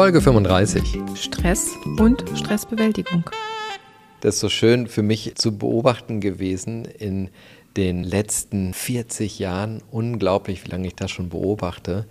Folge 35. Stress und Stressbewältigung. Das ist so schön für mich zu beobachten gewesen in den letzten 40 Jahren. Unglaublich, wie lange ich das schon beobachte,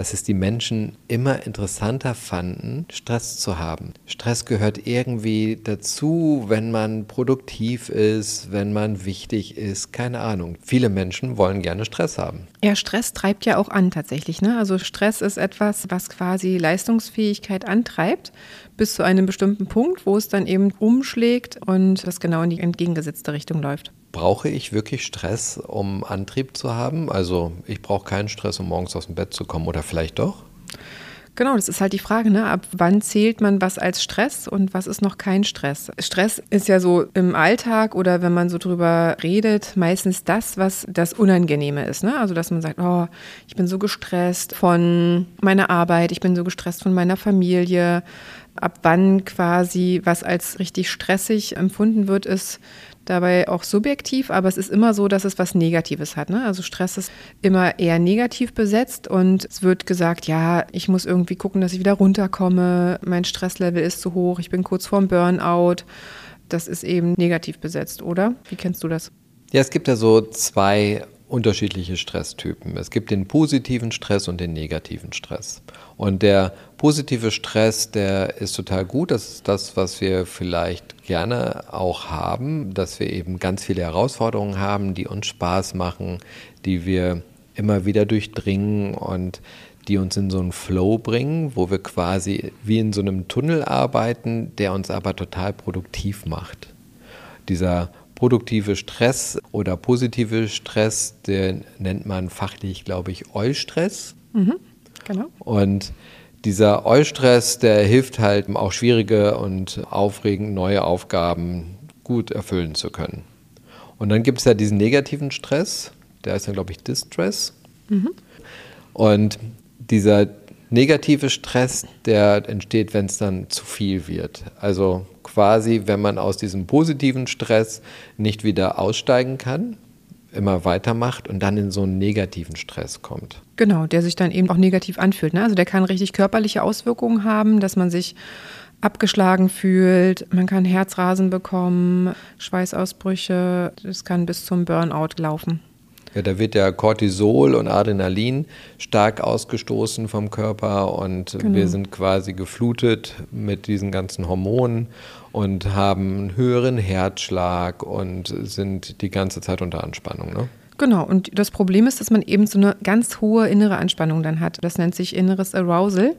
dass es die Menschen immer interessanter fanden, Stress zu haben. Stress gehört irgendwie dazu, wenn man produktiv ist, wenn man wichtig ist, keine Ahnung. Viele Menschen wollen gerne Stress haben. Ja, Stress treibt ja auch an tatsächlich. Ne? Also Stress ist etwas, was quasi Leistungsfähigkeit antreibt, bis zu einem bestimmten Punkt, wo es dann eben umschlägt und das genau in die entgegengesetzte Richtung läuft. Brauche ich wirklich Stress, um Antrieb zu haben? Also ich brauche keinen Stress, um morgens aus dem Bett zu kommen oder vielleicht doch? Genau, das ist halt die Frage, ne? ab wann zählt man was als Stress und was ist noch kein Stress? Stress ist ja so im Alltag oder wenn man so drüber redet, meistens das, was das Unangenehme ist. Ne? Also, dass man sagt, oh, ich bin so gestresst von meiner Arbeit, ich bin so gestresst von meiner Familie. Ab wann quasi was als richtig stressig empfunden wird, ist dabei auch subjektiv, aber es ist immer so, dass es was Negatives hat. Ne? Also Stress ist immer eher negativ besetzt und es wird gesagt, ja, ich muss irgendwie gucken, dass ich wieder runterkomme, mein Stresslevel ist zu hoch, ich bin kurz vorm Burnout. Das ist eben negativ besetzt, oder? Wie kennst du das? Ja, es gibt ja so zwei unterschiedliche Stresstypen. Es gibt den positiven Stress und den negativen Stress. Und der positive Stress, der ist total gut. Das ist das, was wir vielleicht gerne auch haben, dass wir eben ganz viele Herausforderungen haben, die uns Spaß machen, die wir immer wieder durchdringen und die uns in so einen Flow bringen, wo wir quasi wie in so einem Tunnel arbeiten, der uns aber total produktiv macht. Dieser produktive Stress oder positive Stress, den nennt man fachlich, glaube ich, Eustress. Mhm, genau. Und dieser Eustress, der hilft halt auch schwierige und aufregend neue Aufgaben gut erfüllen zu können. Und dann gibt es ja diesen negativen Stress, der ist dann, glaube ich, Distress. Mhm. Und dieser negative Stress, der entsteht, wenn es dann zu viel wird. Also quasi, wenn man aus diesem positiven Stress nicht wieder aussteigen kann, immer weitermacht und dann in so einen negativen Stress kommt. Genau, der sich dann eben auch negativ anfühlt. Ne? Also der kann richtig körperliche Auswirkungen haben, dass man sich abgeschlagen fühlt, man kann Herzrasen bekommen, Schweißausbrüche, das kann bis zum Burnout laufen. Ja, da wird ja Cortisol und Adrenalin stark ausgestoßen vom Körper und genau. wir sind quasi geflutet mit diesen ganzen Hormonen und haben einen höheren Herzschlag und sind die ganze Zeit unter Anspannung. Ne? Genau, und das Problem ist, dass man eben so eine ganz hohe innere Anspannung dann hat. Das nennt sich inneres Arousal.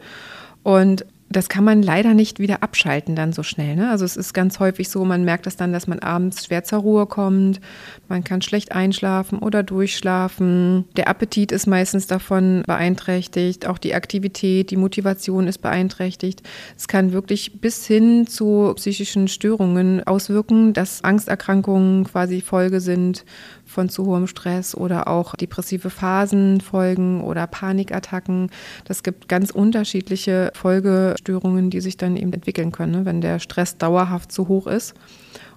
Und das kann man leider nicht wieder abschalten dann so schnell. Ne? Also es ist ganz häufig so, man merkt das dann, dass man abends schwer zur Ruhe kommt, man kann schlecht einschlafen oder durchschlafen. Der Appetit ist meistens davon beeinträchtigt, auch die Aktivität, die Motivation ist beeinträchtigt. Es kann wirklich bis hin zu psychischen Störungen auswirken, dass Angsterkrankungen quasi Folge sind von zu hohem Stress oder auch depressive Phasen folgen oder Panikattacken. Das gibt ganz unterschiedliche Folgestörungen, die sich dann eben entwickeln können, ne, wenn der Stress dauerhaft zu hoch ist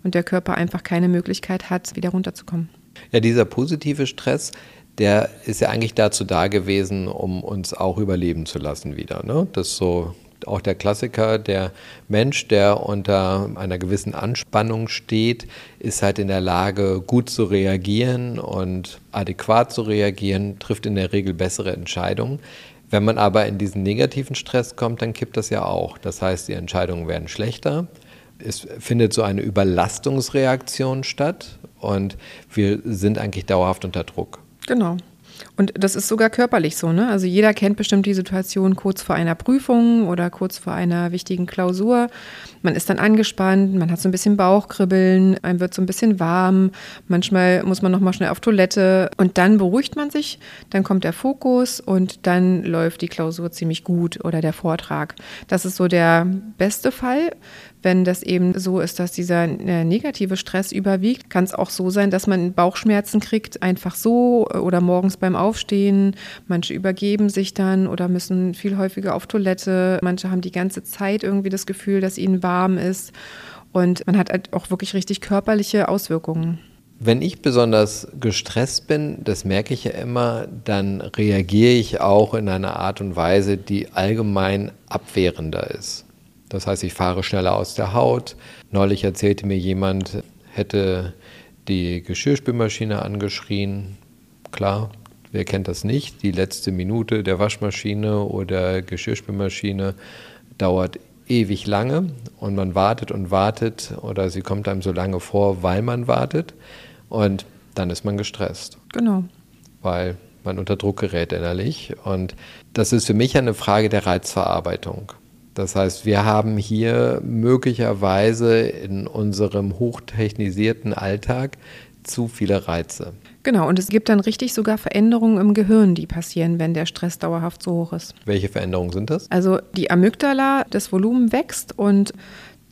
und der Körper einfach keine Möglichkeit hat, wieder runterzukommen. Ja, dieser positive Stress, der ist ja eigentlich dazu da gewesen, um uns auch überleben zu lassen wieder. Ne? Das so auch der Klassiker, der Mensch, der unter einer gewissen Anspannung steht, ist halt in der Lage, gut zu reagieren und adäquat zu reagieren, trifft in der Regel bessere Entscheidungen. Wenn man aber in diesen negativen Stress kommt, dann kippt das ja auch. Das heißt, die Entscheidungen werden schlechter. Es findet so eine Überlastungsreaktion statt und wir sind eigentlich dauerhaft unter Druck. Genau. Und das ist sogar körperlich so, ne? Also jeder kennt bestimmt die Situation kurz vor einer Prüfung oder kurz vor einer wichtigen Klausur. Man ist dann angespannt, man hat so ein bisschen Bauchkribbeln, einem wird so ein bisschen warm, manchmal muss man nochmal schnell auf Toilette und dann beruhigt man sich, dann kommt der Fokus und dann läuft die Klausur ziemlich gut oder der Vortrag. Das ist so der beste Fall. Wenn das eben so ist, dass dieser äh, negative Stress überwiegt, kann es auch so sein, dass man Bauchschmerzen kriegt, einfach so äh, oder morgens beim Aufstehen. Manche übergeben sich dann oder müssen viel häufiger auf Toilette. Manche haben die ganze Zeit irgendwie das Gefühl, dass ihnen warm ist. Und man hat halt auch wirklich richtig körperliche Auswirkungen. Wenn ich besonders gestresst bin, das merke ich ja immer, dann reagiere ich auch in einer Art und Weise, die allgemein abwehrender ist. Das heißt, ich fahre schneller aus der Haut. Neulich erzählte mir jemand, hätte die Geschirrspülmaschine angeschrien. Klar, wer kennt das nicht? Die letzte Minute der Waschmaschine oder Geschirrspülmaschine dauert ewig lange und man wartet und wartet oder sie kommt einem so lange vor, weil man wartet und dann ist man gestresst. Genau. Weil man unter Druck gerät innerlich und das ist für mich eine Frage der Reizverarbeitung. Das heißt, wir haben hier möglicherweise in unserem hochtechnisierten Alltag zu viele Reize. Genau, und es gibt dann richtig sogar Veränderungen im Gehirn, die passieren, wenn der Stress dauerhaft so hoch ist. Welche Veränderungen sind das? Also die Amygdala, das Volumen wächst und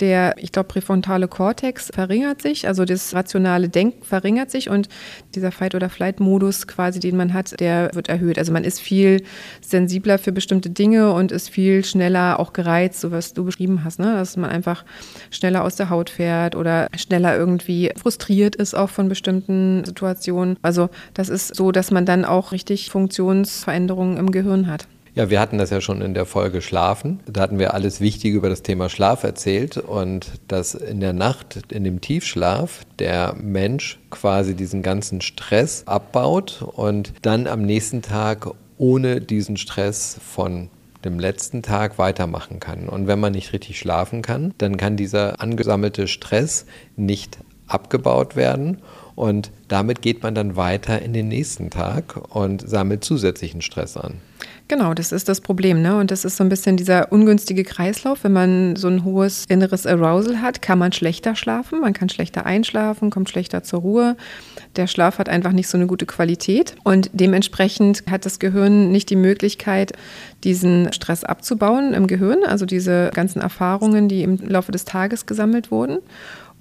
der, ich glaube, präfrontale Kortex verringert sich, also das rationale Denken verringert sich und dieser Fight- oder Flight-Modus quasi, den man hat, der wird erhöht. Also man ist viel sensibler für bestimmte Dinge und ist viel schneller auch gereizt, so was du beschrieben hast, ne? dass man einfach schneller aus der Haut fährt oder schneller irgendwie frustriert ist auch von bestimmten Situationen. Also das ist so, dass man dann auch richtig Funktionsveränderungen im Gehirn hat. Ja, wir hatten das ja schon in der Folge Schlafen. Da hatten wir alles Wichtige über das Thema Schlaf erzählt und dass in der Nacht, in dem Tiefschlaf, der Mensch quasi diesen ganzen Stress abbaut und dann am nächsten Tag ohne diesen Stress von dem letzten Tag weitermachen kann. Und wenn man nicht richtig schlafen kann, dann kann dieser angesammelte Stress nicht abgebaut werden und damit geht man dann weiter in den nächsten Tag und sammelt zusätzlichen Stress an. Genau, das ist das Problem. Ne? Und das ist so ein bisschen dieser ungünstige Kreislauf. Wenn man so ein hohes inneres Arousal hat, kann man schlechter schlafen. Man kann schlechter einschlafen, kommt schlechter zur Ruhe. Der Schlaf hat einfach nicht so eine gute Qualität. Und dementsprechend hat das Gehirn nicht die Möglichkeit, diesen Stress abzubauen im Gehirn. Also diese ganzen Erfahrungen, die im Laufe des Tages gesammelt wurden.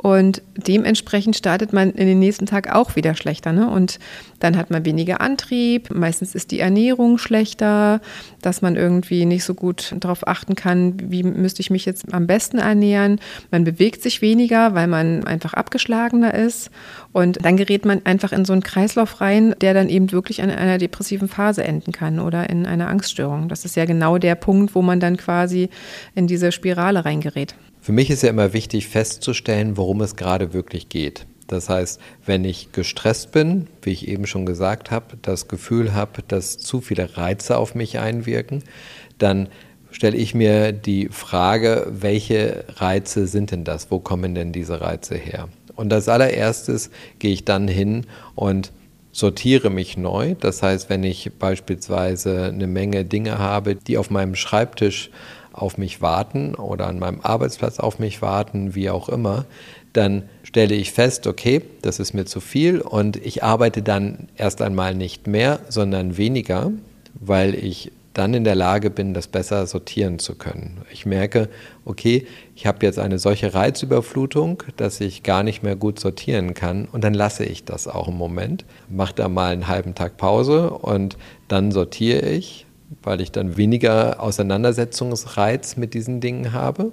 Und dementsprechend startet man in den nächsten Tag auch wieder schlechter. Ne? Und dann hat man weniger Antrieb. Meistens ist die Ernährung schlechter, dass man irgendwie nicht so gut darauf achten kann, wie müsste ich mich jetzt am besten ernähren. Man bewegt sich weniger, weil man einfach abgeschlagener ist. Und dann gerät man einfach in so einen Kreislauf rein, der dann eben wirklich in einer depressiven Phase enden kann oder in einer Angststörung. Das ist ja genau der Punkt, wo man dann quasi in diese Spirale reingerät. Für mich ist ja immer wichtig festzustellen, worum es gerade wirklich geht. Das heißt, wenn ich gestresst bin, wie ich eben schon gesagt habe, das Gefühl habe, dass zu viele Reize auf mich einwirken, dann stelle ich mir die Frage, welche Reize sind denn das? Wo kommen denn diese Reize her? Und als allererstes gehe ich dann hin und sortiere mich neu. Das heißt, wenn ich beispielsweise eine Menge Dinge habe, die auf meinem Schreibtisch auf mich warten oder an meinem Arbeitsplatz auf mich warten, wie auch immer, dann stelle ich fest, okay, das ist mir zu viel und ich arbeite dann erst einmal nicht mehr, sondern weniger, weil ich dann in der Lage bin, das besser sortieren zu können. Ich merke, okay, ich habe jetzt eine solche Reizüberflutung, dass ich gar nicht mehr gut sortieren kann und dann lasse ich das auch im Moment, mache da mal einen halben Tag Pause und dann sortiere ich weil ich dann weniger Auseinandersetzungsreiz mit diesen Dingen habe.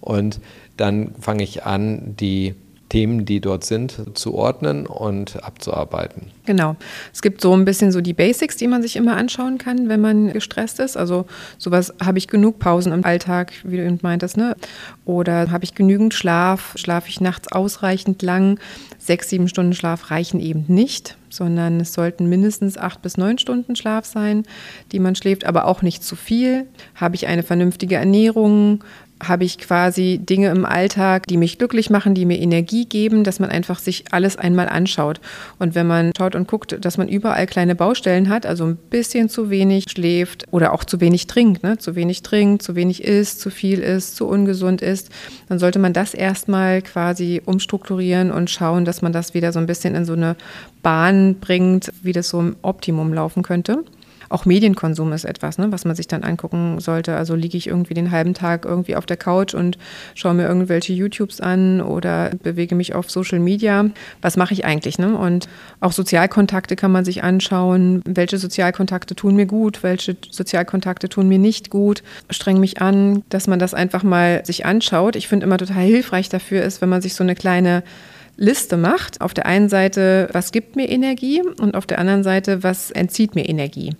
Und dann fange ich an, die Themen, die dort sind, zu ordnen und abzuarbeiten. Genau. Es gibt so ein bisschen so die Basics, die man sich immer anschauen kann, wenn man gestresst ist. Also sowas, habe ich genug Pausen im Alltag, wie du eben meintest, ne? Oder habe ich genügend Schlaf? Schlafe ich nachts ausreichend lang? Sechs, sieben Stunden Schlaf reichen eben nicht, sondern es sollten mindestens acht bis neun Stunden Schlaf sein, die man schläft, aber auch nicht zu viel. Habe ich eine vernünftige Ernährung? Habe ich quasi Dinge im Alltag, die mich glücklich machen, die mir Energie geben, dass man einfach sich alles einmal anschaut. Und wenn man schaut und guckt, dass man überall kleine Baustellen hat, also ein bisschen zu wenig schläft oder auch zu wenig trinkt, ne? zu wenig trinkt, zu wenig isst, zu viel isst, zu ungesund ist, dann sollte man das erstmal quasi umstrukturieren und schauen, dass man das wieder so ein bisschen in so eine Bahn bringt, wie das so im Optimum laufen könnte. Auch Medienkonsum ist etwas, ne, was man sich dann angucken sollte. Also liege ich irgendwie den halben Tag irgendwie auf der Couch und schaue mir irgendwelche YouTubes an oder bewege mich auf Social Media. Was mache ich eigentlich? Ne? Und auch Sozialkontakte kann man sich anschauen. Welche Sozialkontakte tun mir gut? Welche Sozialkontakte tun mir nicht gut? Streng mich an, dass man das einfach mal sich anschaut. Ich finde immer total hilfreich dafür ist, wenn man sich so eine kleine Liste macht. Auf der einen Seite, was gibt mir Energie und auf der anderen Seite, was entzieht mir Energie.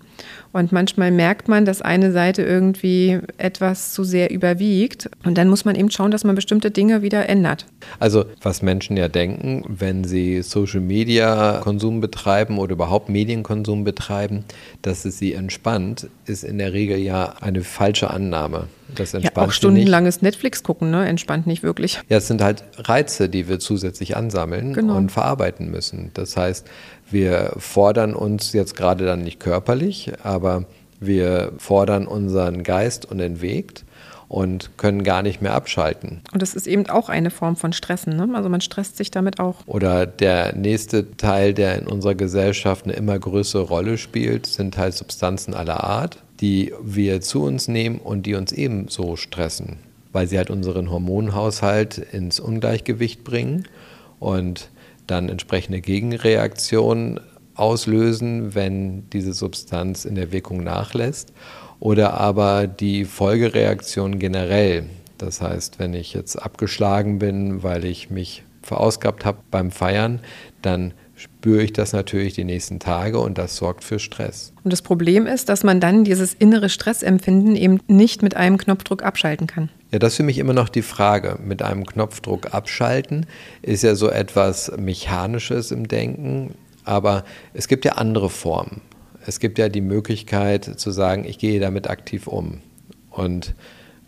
Und manchmal merkt man, dass eine Seite irgendwie etwas zu sehr überwiegt. Und dann muss man eben schauen, dass man bestimmte Dinge wieder ändert. Also was Menschen ja denken, wenn sie Social-Media-Konsum betreiben oder überhaupt Medienkonsum betreiben, dass es sie entspannt, ist in der Regel ja eine falsche Annahme. Das entspannt ja, auch stundenlanges Netflix gucken, ne? entspannt nicht wirklich. Ja, es sind halt Reize, die wir zusätzlich ansammeln genau. und verarbeiten müssen. Das heißt, wir fordern uns jetzt gerade dann nicht körperlich, aber wir fordern unseren Geist unentwegt und können gar nicht mehr abschalten. Und das ist eben auch eine Form von Stressen. Ne? Also man stresst sich damit auch. Oder der nächste Teil, der in unserer Gesellschaft eine immer größere Rolle spielt, sind halt Substanzen aller Art, die wir zu uns nehmen und die uns ebenso stressen, weil sie halt unseren Hormonhaushalt ins Ungleichgewicht bringen. Und dann entsprechende Gegenreaktionen auslösen, wenn diese Substanz in der Wirkung nachlässt. Oder aber die Folgereaktion generell. Das heißt, wenn ich jetzt abgeschlagen bin, weil ich mich verausgabt habe beim Feiern, dann spüre ich das natürlich die nächsten Tage und das sorgt für Stress. Und das Problem ist, dass man dann dieses innere Stressempfinden eben nicht mit einem Knopfdruck abschalten kann. Ja, das ist für mich immer noch die Frage. Mit einem Knopfdruck abschalten ist ja so etwas Mechanisches im Denken, aber es gibt ja andere Formen. Es gibt ja die Möglichkeit zu sagen, ich gehe damit aktiv um. Und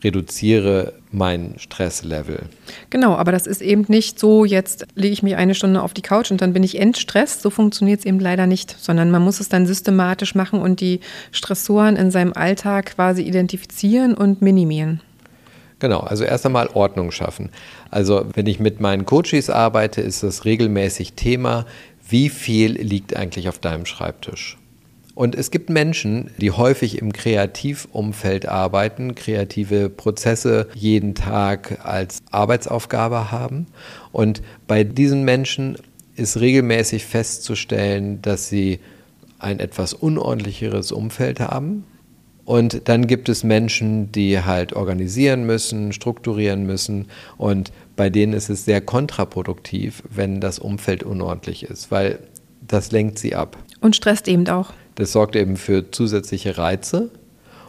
reduziere mein Stresslevel. Genau, aber das ist eben nicht so, jetzt lege ich mich eine Stunde auf die Couch und dann bin ich entstresst. So funktioniert es eben leider nicht, sondern man muss es dann systematisch machen und die Stressoren in seinem Alltag quasi identifizieren und minimieren. Genau, also erst einmal Ordnung schaffen. Also wenn ich mit meinen Coaches arbeite, ist das regelmäßig Thema, wie viel liegt eigentlich auf deinem Schreibtisch? Und es gibt Menschen, die häufig im Kreativumfeld arbeiten, kreative Prozesse jeden Tag als Arbeitsaufgabe haben. Und bei diesen Menschen ist regelmäßig festzustellen, dass sie ein etwas unordentlicheres Umfeld haben. Und dann gibt es Menschen, die halt organisieren müssen, strukturieren müssen. Und bei denen ist es sehr kontraproduktiv, wenn das Umfeld unordentlich ist, weil das lenkt sie ab. Und stresst eben auch. Das sorgt eben für zusätzliche Reize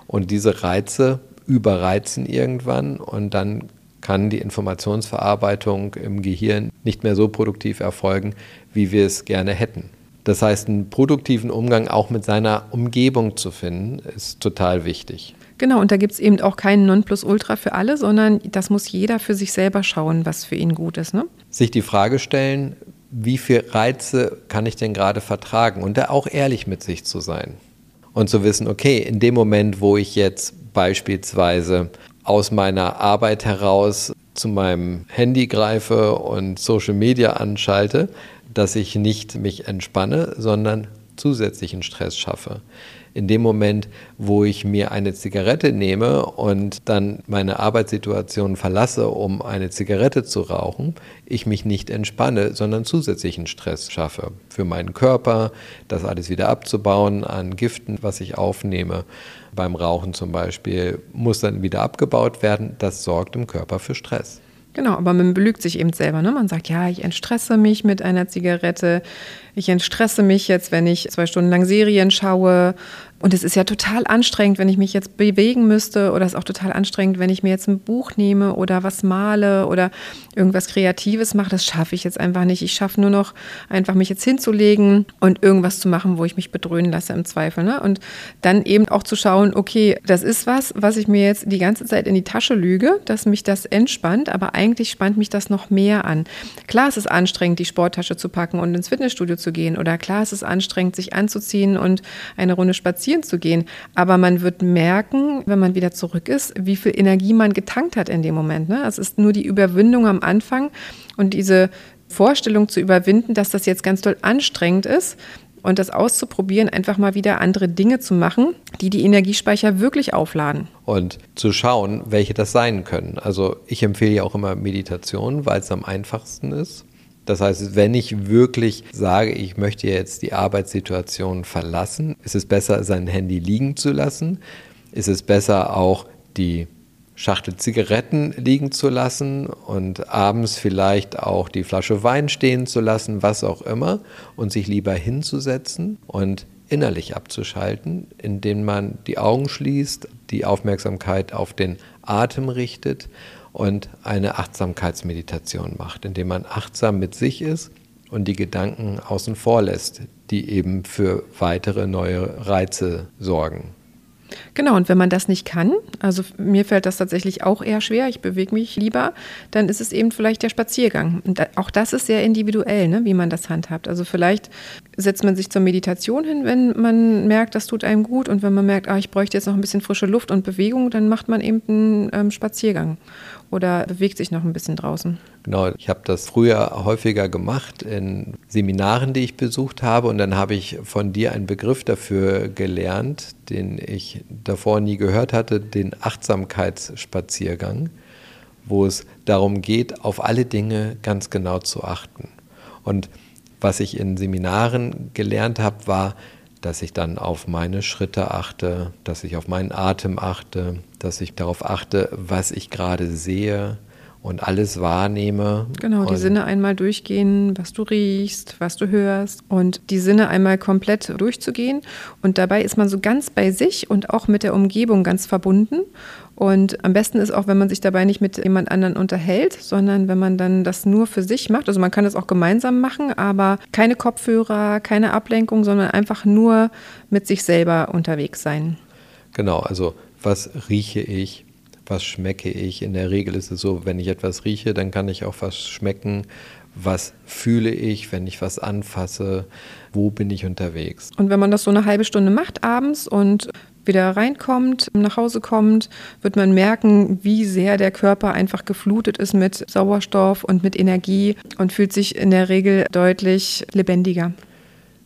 und diese Reize überreizen irgendwann und dann kann die Informationsverarbeitung im Gehirn nicht mehr so produktiv erfolgen, wie wir es gerne hätten. Das heißt, einen produktiven Umgang auch mit seiner Umgebung zu finden, ist total wichtig. Genau, und da gibt es eben auch keinen Nonplusultra für alle, sondern das muss jeder für sich selber schauen, was für ihn gut ist. Ne? Sich die Frage stellen, wie viel Reize kann ich denn gerade vertragen? Und da auch ehrlich mit sich zu sein. Und zu wissen, okay, in dem Moment, wo ich jetzt beispielsweise aus meiner Arbeit heraus zu meinem Handy greife und Social Media anschalte, dass ich nicht mich entspanne, sondern zusätzlichen Stress schaffe in dem Moment, wo ich mir eine Zigarette nehme und dann meine Arbeitssituation verlasse, um eine Zigarette zu rauchen, ich mich nicht entspanne, sondern zusätzlichen Stress schaffe für meinen Körper, das alles wieder abzubauen an Giften, was ich aufnehme. Beim Rauchen zum Beispiel muss dann wieder abgebaut werden. Das sorgt im Körper für Stress. Genau, aber man belügt sich eben selber. Ne? Man sagt, ja, ich entstresse mich mit einer Zigarette, ich entstresse mich jetzt, wenn ich zwei Stunden lang Serien schaue. Und es ist ja total anstrengend, wenn ich mich jetzt bewegen müsste oder es ist auch total anstrengend, wenn ich mir jetzt ein Buch nehme oder was male oder irgendwas Kreatives mache. Das schaffe ich jetzt einfach nicht. Ich schaffe nur noch einfach mich jetzt hinzulegen und irgendwas zu machen, wo ich mich bedröhnen lasse im Zweifel. Ne? Und dann eben auch zu schauen, okay, das ist was, was ich mir jetzt die ganze Zeit in die Tasche lüge, dass mich das entspannt, aber eigentlich spannt mich das noch mehr an. Klar, es ist anstrengend, die Sporttasche zu packen und ins Fitnessstudio zu gehen. Oder klar, es ist anstrengend, sich anzuziehen und eine Runde spazieren zu gehen. Aber man wird merken, wenn man wieder zurück ist, wie viel Energie man getankt hat in dem Moment. Ne? Es ist nur die Überwindung am Anfang und diese Vorstellung zu überwinden, dass das jetzt ganz doll anstrengend ist, und das auszuprobieren, einfach mal wieder andere Dinge zu machen, die die Energiespeicher wirklich aufladen. Und zu schauen, welche das sein können. Also ich empfehle ja auch immer Meditation, weil es am einfachsten ist. Das heißt, wenn ich wirklich sage, ich möchte jetzt die Arbeitssituation verlassen, ist es besser, sein Handy liegen zu lassen. Ist es besser, auch die Schachtel Zigaretten liegen zu lassen und abends vielleicht auch die Flasche Wein stehen zu lassen, was auch immer, und sich lieber hinzusetzen und innerlich abzuschalten, indem man die Augen schließt, die Aufmerksamkeit auf den Atem richtet und eine Achtsamkeitsmeditation macht, indem man achtsam mit sich ist und die Gedanken außen vor lässt, die eben für weitere neue Reize sorgen. Genau, und wenn man das nicht kann, also mir fällt das tatsächlich auch eher schwer, ich bewege mich lieber, dann ist es eben vielleicht der Spaziergang. Und auch das ist sehr individuell, ne, wie man das handhabt. Also vielleicht setzt man sich zur Meditation hin, wenn man merkt, das tut einem gut. Und wenn man merkt, ah, ich bräuchte jetzt noch ein bisschen frische Luft und Bewegung, dann macht man eben einen ähm, Spaziergang oder bewegt sich noch ein bisschen draußen? Genau, ich habe das früher häufiger gemacht in Seminaren, die ich besucht habe und dann habe ich von dir einen Begriff dafür gelernt, den ich davor nie gehört hatte, den Achtsamkeitsspaziergang, wo es darum geht, auf alle Dinge ganz genau zu achten. Und was ich in Seminaren gelernt habe, war, dass ich dann auf meine Schritte achte, dass ich auf meinen Atem achte, dass ich darauf achte, was ich gerade sehe und alles wahrnehme. Genau, die Sinne einmal durchgehen, was du riechst, was du hörst und die Sinne einmal komplett durchzugehen. Und dabei ist man so ganz bei sich und auch mit der Umgebung ganz verbunden und am besten ist auch, wenn man sich dabei nicht mit jemand anderen unterhält, sondern wenn man dann das nur für sich macht. Also man kann das auch gemeinsam machen, aber keine Kopfhörer, keine Ablenkung, sondern einfach nur mit sich selber unterwegs sein. Genau, also was rieche ich, was schmecke ich? In der Regel ist es so, wenn ich etwas rieche, dann kann ich auch was schmecken. Was fühle ich, wenn ich was anfasse? Wo bin ich unterwegs? Und wenn man das so eine halbe Stunde macht abends und wieder reinkommt, nach Hause kommt, wird man merken, wie sehr der Körper einfach geflutet ist mit Sauerstoff und mit Energie und fühlt sich in der Regel deutlich lebendiger.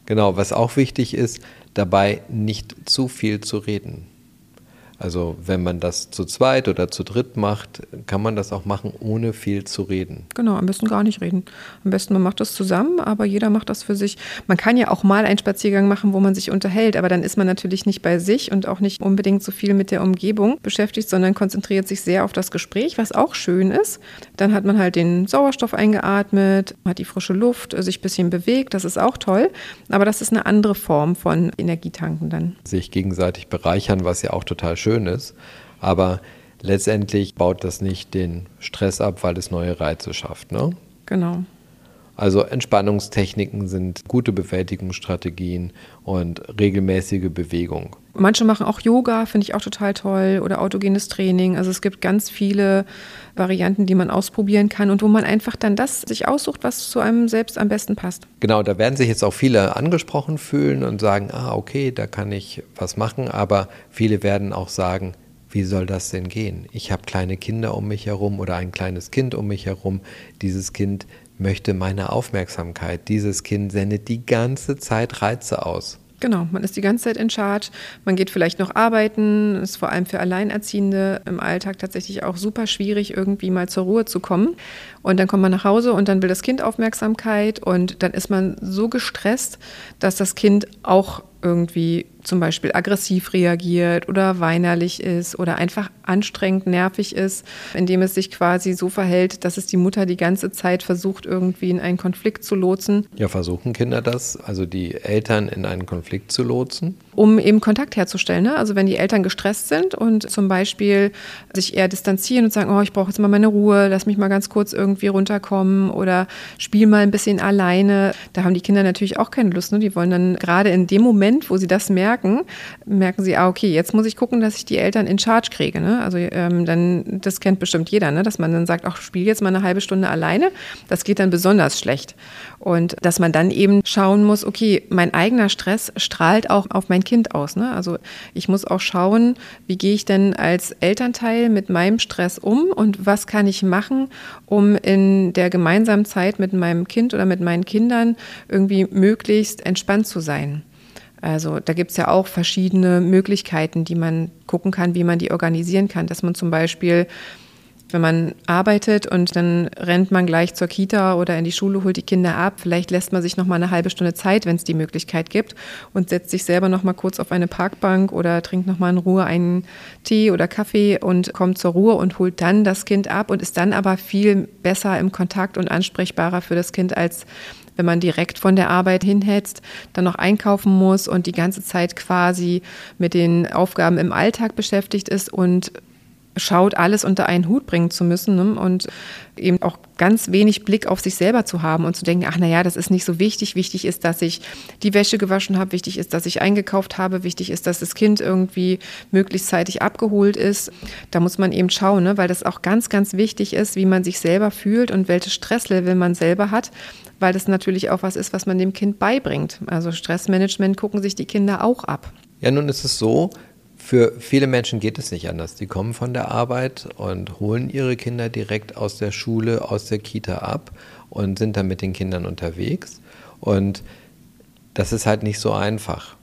Genau, was auch wichtig ist, dabei nicht zu viel zu reden. Also wenn man das zu zweit oder zu dritt macht, kann man das auch machen, ohne viel zu reden. Genau, am besten gar nicht reden. Am besten man macht das zusammen, aber jeder macht das für sich. Man kann ja auch mal einen Spaziergang machen, wo man sich unterhält, aber dann ist man natürlich nicht bei sich und auch nicht unbedingt so viel mit der Umgebung beschäftigt, sondern konzentriert sich sehr auf das Gespräch, was auch schön ist. Dann hat man halt den Sauerstoff eingeatmet, hat die frische Luft, sich ein bisschen bewegt, das ist auch toll, aber das ist eine andere Form von Energietanken dann. Sich gegenseitig bereichern, was ja auch total schön schön. Aber letztendlich baut das nicht den Stress ab, weil es neue Reize schafft. Ne? Genau. Also Entspannungstechniken sind gute Bewältigungsstrategien und regelmäßige Bewegung. Manche machen auch Yoga, finde ich auch total toll, oder autogenes Training. Also es gibt ganz viele Varianten, die man ausprobieren kann und wo man einfach dann das sich aussucht, was zu einem selbst am besten passt. Genau, da werden sich jetzt auch viele angesprochen fühlen und sagen, ah, okay, da kann ich was machen, aber viele werden auch sagen, wie soll das denn gehen? Ich habe kleine Kinder um mich herum oder ein kleines Kind um mich herum. Dieses Kind möchte meine Aufmerksamkeit. Dieses Kind sendet die ganze Zeit Reize aus. Genau, man ist die ganze Zeit in Charge. Man geht vielleicht noch arbeiten. Ist vor allem für Alleinerziehende im Alltag tatsächlich auch super schwierig, irgendwie mal zur Ruhe zu kommen. Und dann kommt man nach Hause und dann will das Kind Aufmerksamkeit und dann ist man so gestresst, dass das Kind auch irgendwie zum Beispiel aggressiv reagiert oder weinerlich ist oder einfach anstrengend nervig ist, indem es sich quasi so verhält, dass es die Mutter die ganze Zeit versucht, irgendwie in einen Konflikt zu lotsen. Ja, versuchen Kinder das, also die Eltern in einen Konflikt zu lotsen? Um eben Kontakt herzustellen. Ne? Also wenn die Eltern gestresst sind und zum Beispiel sich eher distanzieren und sagen, oh, ich brauche jetzt mal meine Ruhe, lass mich mal ganz kurz irgendwie runterkommen oder spiel mal ein bisschen alleine. Da haben die Kinder natürlich auch keine Lust. Ne? Die wollen dann gerade in dem Moment, wo sie das merken, merken, sie, ah, okay, jetzt muss ich gucken, dass ich die Eltern in Charge kriege. Ne? Also ähm, dann, das kennt bestimmt jeder, ne? dass man dann sagt, ach, spiel jetzt mal eine halbe Stunde alleine. Das geht dann besonders schlecht. Und dass man dann eben schauen muss, okay, mein eigener Stress strahlt auch auf mein Kind aus. Ne? Also ich muss auch schauen, wie gehe ich denn als Elternteil mit meinem Stress um und was kann ich machen, um in der gemeinsamen Zeit mit meinem Kind oder mit meinen Kindern irgendwie möglichst entspannt zu sein. Also da gibt es ja auch verschiedene Möglichkeiten, die man gucken kann, wie man die organisieren kann. Dass man zum Beispiel wenn man arbeitet und dann rennt man gleich zur Kita oder in die Schule, holt die Kinder ab. Vielleicht lässt man sich noch mal eine halbe Stunde Zeit, wenn es die Möglichkeit gibt, und setzt sich selber noch mal kurz auf eine Parkbank oder trinkt noch mal in Ruhe einen Tee oder Kaffee und kommt zur Ruhe und holt dann das Kind ab und ist dann aber viel besser im Kontakt und ansprechbarer für das Kind als wenn man direkt von der Arbeit hinhetzt, dann noch einkaufen muss und die ganze Zeit quasi mit den Aufgaben im Alltag beschäftigt ist und schaut, alles unter einen Hut bringen zu müssen ne? und eben auch ganz wenig Blick auf sich selber zu haben und zu denken, ach naja, das ist nicht so wichtig. Wichtig ist, dass ich die Wäsche gewaschen habe, wichtig ist, dass ich eingekauft habe, wichtig ist, dass das Kind irgendwie möglichst zeitig abgeholt ist. Da muss man eben schauen, ne? weil das auch ganz, ganz wichtig ist, wie man sich selber fühlt und welches Stresslevel man selber hat, weil das natürlich auch was ist, was man dem Kind beibringt. Also Stressmanagement gucken sich die Kinder auch ab. Ja, nun ist es so, für viele Menschen geht es nicht anders. Die kommen von der Arbeit und holen ihre Kinder direkt aus der Schule, aus der Kita ab und sind dann mit den Kindern unterwegs. Und das ist halt nicht so einfach.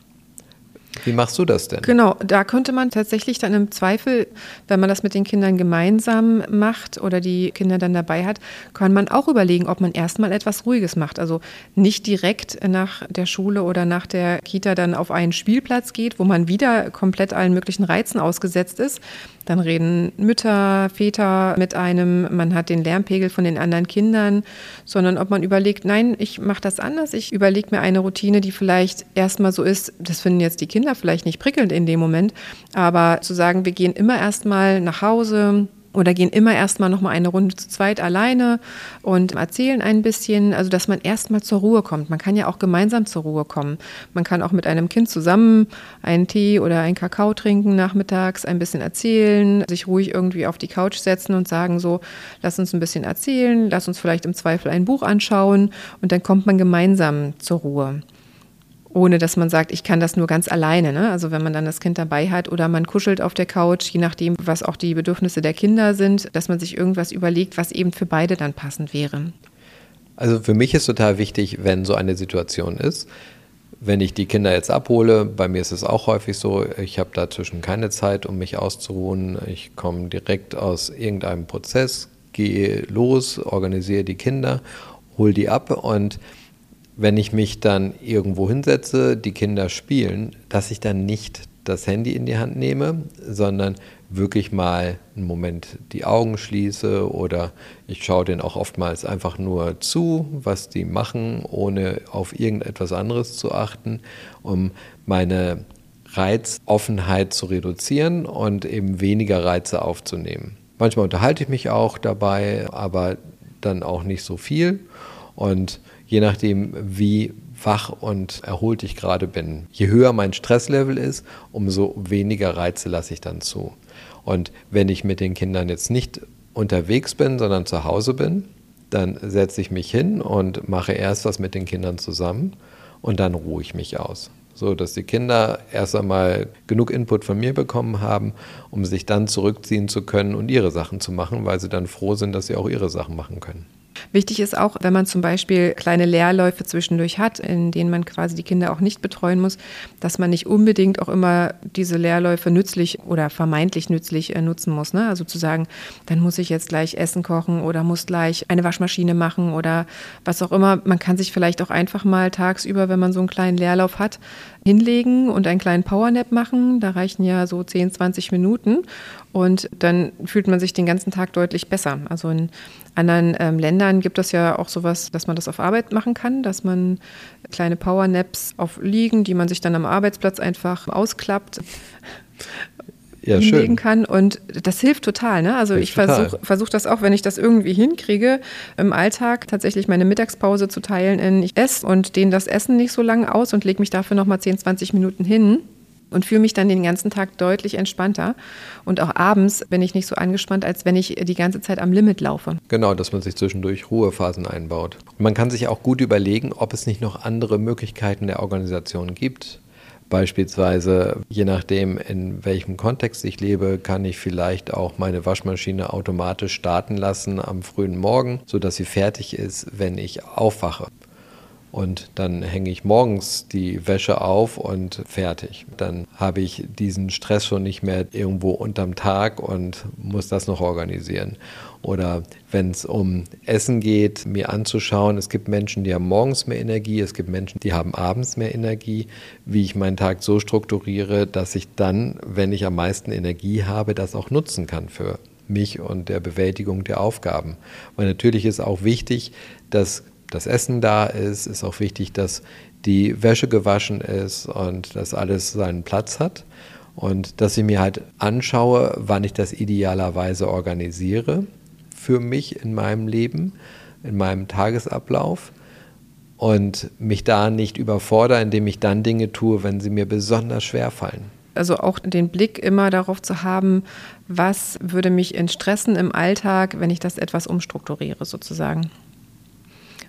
Wie machst du das denn? Genau, da könnte man tatsächlich dann im Zweifel, wenn man das mit den Kindern gemeinsam macht oder die Kinder dann dabei hat, kann man auch überlegen, ob man erstmal etwas Ruhiges macht. Also nicht direkt nach der Schule oder nach der Kita dann auf einen Spielplatz geht, wo man wieder komplett allen möglichen Reizen ausgesetzt ist, dann reden Mütter, Väter mit einem, man hat den Lärmpegel von den anderen Kindern, sondern ob man überlegt, nein, ich mache das anders, ich überlege mir eine Routine, die vielleicht erstmal so ist, das finden jetzt die Kinder vielleicht nicht prickelnd in dem Moment, aber zu sagen, wir gehen immer erstmal nach Hause, oder gehen immer erstmal noch mal eine Runde zu zweit alleine und erzählen ein bisschen, also dass man erstmal zur Ruhe kommt. Man kann ja auch gemeinsam zur Ruhe kommen. Man kann auch mit einem Kind zusammen einen Tee oder einen Kakao trinken nachmittags, ein bisschen erzählen, sich ruhig irgendwie auf die Couch setzen und sagen so, lass uns ein bisschen erzählen, lass uns vielleicht im Zweifel ein Buch anschauen und dann kommt man gemeinsam zur Ruhe ohne dass man sagt, ich kann das nur ganz alleine. Ne? Also wenn man dann das Kind dabei hat oder man kuschelt auf der Couch, je nachdem, was auch die Bedürfnisse der Kinder sind, dass man sich irgendwas überlegt, was eben für beide dann passend wäre. Also für mich ist total wichtig, wenn so eine Situation ist, wenn ich die Kinder jetzt abhole, bei mir ist es auch häufig so, ich habe dazwischen keine Zeit, um mich auszuruhen. Ich komme direkt aus irgendeinem Prozess, gehe los, organisiere die Kinder, hole die ab und wenn ich mich dann irgendwo hinsetze, die Kinder spielen, dass ich dann nicht das Handy in die Hand nehme, sondern wirklich mal einen Moment die Augen schließe oder ich schaue denen auch oftmals einfach nur zu, was die machen, ohne auf irgendetwas anderes zu achten, um meine Reizoffenheit zu reduzieren und eben weniger Reize aufzunehmen. Manchmal unterhalte ich mich auch dabei, aber dann auch nicht so viel und je nachdem, wie wach und erholt ich gerade bin. Je höher mein Stresslevel ist, umso weniger Reize lasse ich dann zu. Und wenn ich mit den Kindern jetzt nicht unterwegs bin, sondern zu Hause bin, dann setze ich mich hin und mache erst was mit den Kindern zusammen und dann ruhe ich mich aus. So dass die Kinder erst einmal genug Input von mir bekommen haben, um sich dann zurückziehen zu können und ihre Sachen zu machen, weil sie dann froh sind, dass sie auch ihre Sachen machen können. Wichtig ist auch, wenn man zum Beispiel kleine Lehrläufe zwischendurch hat, in denen man quasi die Kinder auch nicht betreuen muss, dass man nicht unbedingt auch immer diese Lehrläufe nützlich oder vermeintlich nützlich äh, nutzen muss. Ne? Also zu sagen, dann muss ich jetzt gleich Essen kochen oder muss gleich eine Waschmaschine machen oder was auch immer. Man kann sich vielleicht auch einfach mal tagsüber, wenn man so einen kleinen Leerlauf hat, hinlegen und einen kleinen Powernap machen. Da reichen ja so 10, 20 Minuten und dann fühlt man sich den ganzen Tag deutlich besser. Also in anderen ähm, Ländern gibt es ja auch sowas, dass man das auf Arbeit machen kann, dass man kleine Powernaps auf Liegen, die man sich dann am Arbeitsplatz einfach ausklappt. Ja, hinlegen kann und das hilft total. Ne? Also hilft ich versuche versuch das auch, wenn ich das irgendwie hinkriege, im Alltag tatsächlich meine Mittagspause zu teilen in ich esse und dehne das Essen nicht so lange aus und lege mich dafür nochmal 10, 20 Minuten hin und fühle mich dann den ganzen Tag deutlich entspannter. Und auch abends bin ich nicht so angespannt, als wenn ich die ganze Zeit am Limit laufe. Genau, dass man sich zwischendurch Ruhephasen einbaut. Man kann sich auch gut überlegen, ob es nicht noch andere Möglichkeiten der Organisation gibt. Beispielsweise, je nachdem, in welchem Kontext ich lebe, kann ich vielleicht auch meine Waschmaschine automatisch starten lassen am frühen Morgen, sodass sie fertig ist, wenn ich aufwache. Und dann hänge ich morgens die Wäsche auf und fertig. Dann habe ich diesen Stress schon nicht mehr irgendwo unterm Tag und muss das noch organisieren. Oder wenn es um Essen geht, mir anzuschauen, es gibt Menschen, die haben morgens mehr Energie, es gibt Menschen, die haben abends mehr Energie, wie ich meinen Tag so strukturiere, dass ich dann, wenn ich am meisten Energie habe, das auch nutzen kann für mich und der Bewältigung der Aufgaben. Weil natürlich ist auch wichtig, dass das Essen da ist, ist auch wichtig, dass die Wäsche gewaschen ist und dass alles seinen Platz hat. Und dass ich mir halt anschaue, wann ich das idealerweise organisiere für mich in meinem Leben, in meinem Tagesablauf und mich da nicht überfordere, indem ich dann Dinge tue, wenn sie mir besonders schwer fallen. Also auch den Blick immer darauf zu haben, was würde mich entstressen im Alltag, wenn ich das etwas umstrukturiere sozusagen.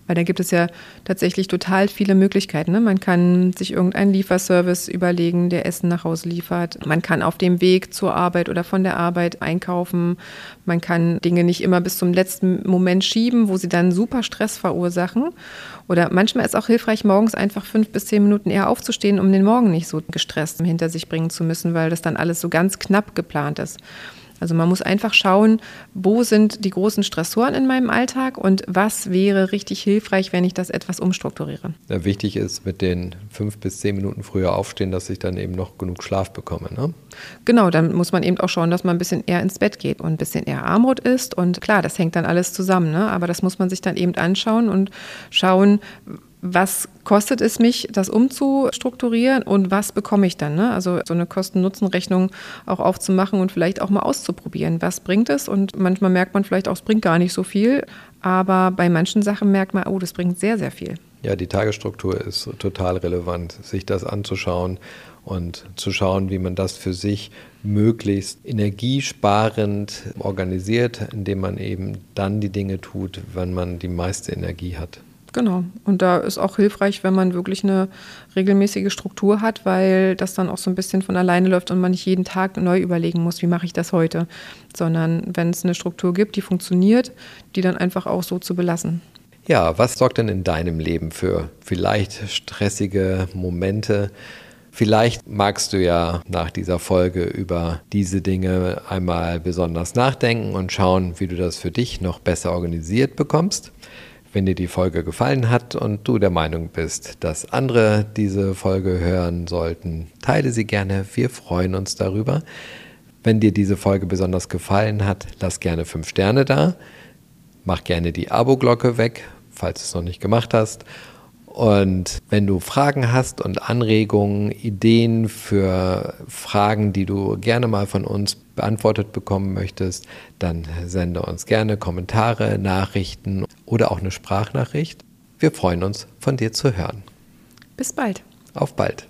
Weil da gibt es ja tatsächlich total viele Möglichkeiten. Ne? Man kann sich irgendeinen Lieferservice überlegen, der Essen nach Hause liefert. Man kann auf dem Weg zur Arbeit oder von der Arbeit einkaufen. Man kann Dinge nicht immer bis zum letzten Moment schieben, wo sie dann super Stress verursachen. Oder manchmal ist auch hilfreich, morgens einfach fünf bis zehn Minuten eher aufzustehen, um den Morgen nicht so gestresst hinter sich bringen zu müssen, weil das dann alles so ganz knapp geplant ist. Also man muss einfach schauen, wo sind die großen Stressoren in meinem Alltag und was wäre richtig hilfreich, wenn ich das etwas umstrukturiere. Ja, wichtig ist mit den fünf bis zehn Minuten früher aufstehen, dass ich dann eben noch genug Schlaf bekomme. Ne? Genau, dann muss man eben auch schauen, dass man ein bisschen eher ins Bett geht und ein bisschen eher Armut isst. Und klar, das hängt dann alles zusammen. Ne? Aber das muss man sich dann eben anschauen und schauen, was kostet es mich, das umzustrukturieren und was bekomme ich dann? Ne? Also so eine Kosten-Nutzen-Rechnung auch aufzumachen und vielleicht auch mal auszuprobieren. Was bringt es? Und manchmal merkt man vielleicht auch, es bringt gar nicht so viel. Aber bei manchen Sachen merkt man, oh, das bringt sehr, sehr viel. Ja, die Tagesstruktur ist total relevant, sich das anzuschauen und zu schauen, wie man das für sich möglichst energiesparend organisiert, indem man eben dann die Dinge tut, wenn man die meiste Energie hat. Genau. Und da ist auch hilfreich, wenn man wirklich eine regelmäßige Struktur hat, weil das dann auch so ein bisschen von alleine läuft und man nicht jeden Tag neu überlegen muss, wie mache ich das heute, sondern wenn es eine Struktur gibt, die funktioniert, die dann einfach auch so zu belassen. Ja, was sorgt denn in deinem Leben für vielleicht stressige Momente? Vielleicht magst du ja nach dieser Folge über diese Dinge einmal besonders nachdenken und schauen, wie du das für dich noch besser organisiert bekommst. Wenn dir die Folge gefallen hat und du der Meinung bist, dass andere diese Folge hören sollten, teile sie gerne. Wir freuen uns darüber. Wenn dir diese Folge besonders gefallen hat, lass gerne fünf Sterne da. Mach gerne die Abo-Glocke weg, falls du es noch nicht gemacht hast. Und wenn du Fragen hast und Anregungen, Ideen für Fragen, die du gerne mal von uns beantwortet bekommen möchtest, dann sende uns gerne Kommentare, Nachrichten oder auch eine Sprachnachricht. Wir freuen uns, von dir zu hören. Bis bald. Auf bald.